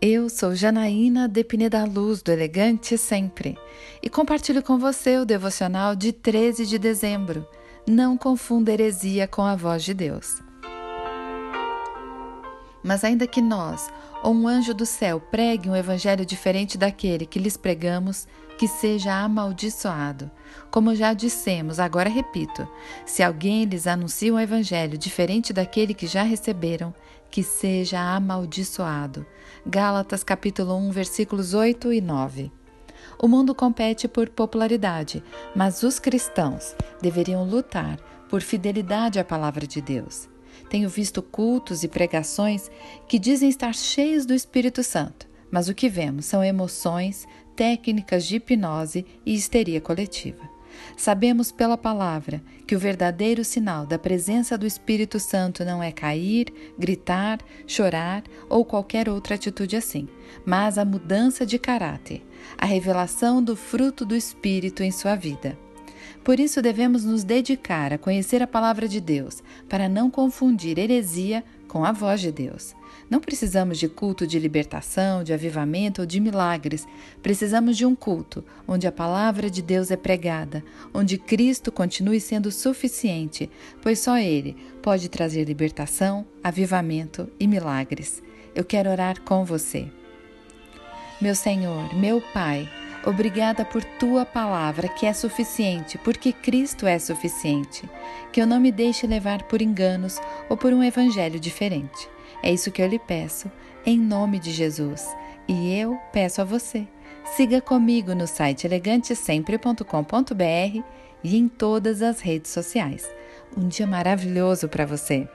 Eu sou Janaína Depine da Luz, do Elegante Sempre, e compartilho com você o devocional de 13 de dezembro. Não confunda heresia com a voz de Deus. Mas ainda que nós, ou um anjo do céu, pregue um evangelho diferente daquele que lhes pregamos, que seja amaldiçoado. Como já dissemos, agora repito: se alguém lhes anuncia um evangelho diferente daquele que já receberam, que seja amaldiçoado. Gálatas capítulo 1, versículos 8 e 9. O mundo compete por popularidade, mas os cristãos deveriam lutar por fidelidade à palavra de Deus. Tenho visto cultos e pregações que dizem estar cheios do Espírito Santo, mas o que vemos são emoções, técnicas de hipnose e histeria coletiva. Sabemos pela palavra que o verdadeiro sinal da presença do Espírito Santo não é cair, gritar, chorar ou qualquer outra atitude assim, mas a mudança de caráter, a revelação do fruto do Espírito em sua vida. Por isso devemos nos dedicar a conhecer a palavra de Deus, para não confundir heresia com a voz de Deus. Não precisamos de culto de libertação, de avivamento ou de milagres. Precisamos de um culto onde a palavra de Deus é pregada, onde Cristo continue sendo suficiente, pois só Ele pode trazer libertação, avivamento e milagres. Eu quero orar com você. Meu Senhor, meu Pai, Obrigada por tua palavra, que é suficiente, porque Cristo é suficiente. Que eu não me deixe levar por enganos ou por um evangelho diferente. É isso que eu lhe peço, em nome de Jesus. E eu peço a você. Siga comigo no site elegantesempre.com.br e em todas as redes sociais. Um dia maravilhoso para você!